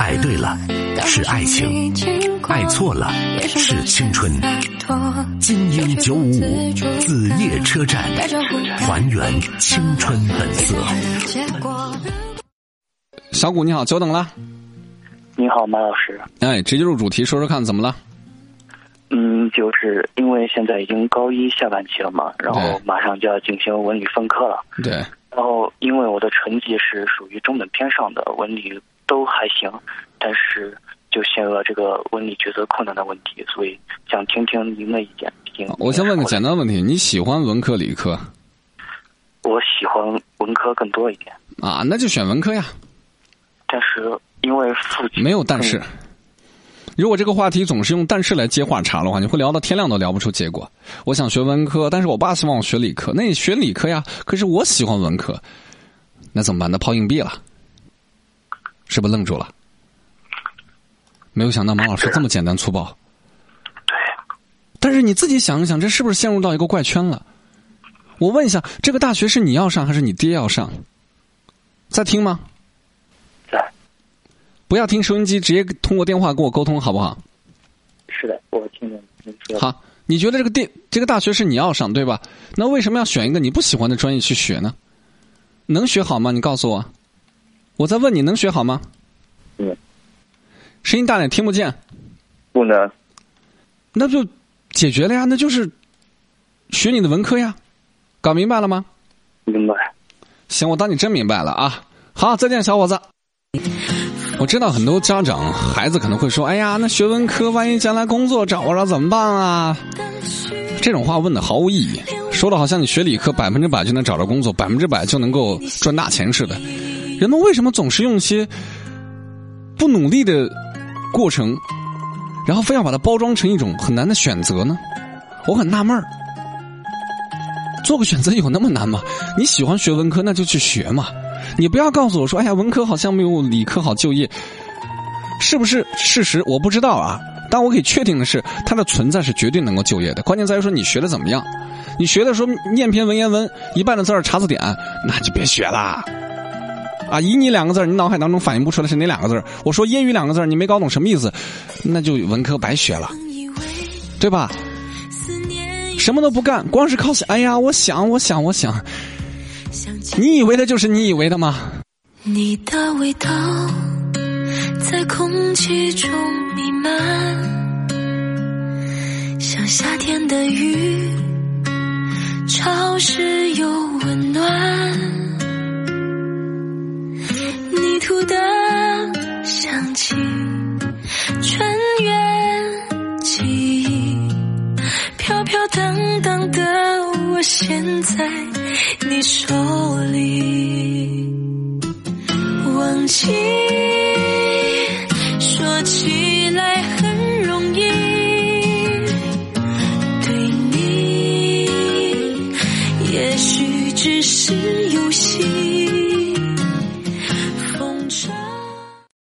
爱对了是爱情，爱错了是青春。精英九五五子夜车站，还原青春本色。小谷你好，久等了。你好，马老师。哎，直接入主题，说说看怎么了？嗯，就是因为现在已经高一下半期了嘛，然后马上就要进行文理分科了。对，的成绩是属于中等偏上的，文理都还行，但是就陷入了这个文理抉择困难的问题，所以想听听您的意见。毕竟我先问个简单的问题：你喜欢文科理科我喜欢文科更多一点，啊？那就选文科呀，但是因为父亲没有但是。如果这个话题总是用“但是”来接话茬的话，你会聊到天亮都聊不出结果。我想学文科，但是我爸希望我学理科，那你学理科呀？可是我喜欢文科，那怎么办？那抛硬币了，是不是愣住了？没有想到马老师这么简单粗暴。对但是你自己想一想，这是不是陷入到一个怪圈了？我问一下，这个大学是你要上还是你爹要上？在听吗？在不要听收音机，直接通过电话跟我沟通，好不好？是的，我听着您说。好，你觉得这个电这个大学是你要上对吧？那为什么要选一个你不喜欢的专业去学呢？能学好吗？你告诉我。我在问你能学好吗？嗯。声音大点，听不见。不能。那就解决了呀，那就是学你的文科呀。搞明白了吗？明白。行，我当你真明白了啊。好，再见，小伙子。我知道很多家长孩子可能会说：“哎呀，那学文科，万一将来工作找不着怎么办啊？”这种话问的毫无意义，说的好像你学理科百分之百就能找着工作，百分之百就能够赚大钱似的。人们为什么总是用一些不努力的过程，然后非要把它包装成一种很难的选择呢？我很纳闷儿。做个选择有那么难吗？你喜欢学文科，那就去学嘛。你不要告诉我说，哎呀，文科好像没有理科好就业，是不是事实？我不知道啊。但我可以确定的是，它的存在是绝对能够就业的。关键在于说你学的怎么样。你学的时候念篇文言文，一半的字儿查字典，那就别学啦。啊，以你两个字儿，你脑海当中反应不出来是哪两个字儿？我说“英语”两个字儿，你没搞懂什么意思，那就文科白学了，对吧？什么都不干，光是靠想。哎呀，我想，我想，我想。你以为的就是你以为的吗？你的味道在空气中弥漫，像夏天的雨，潮湿又温暖。泥土的香气，穿越记忆，飘飘荡荡的我，现在你手里，忘记。只是游戏。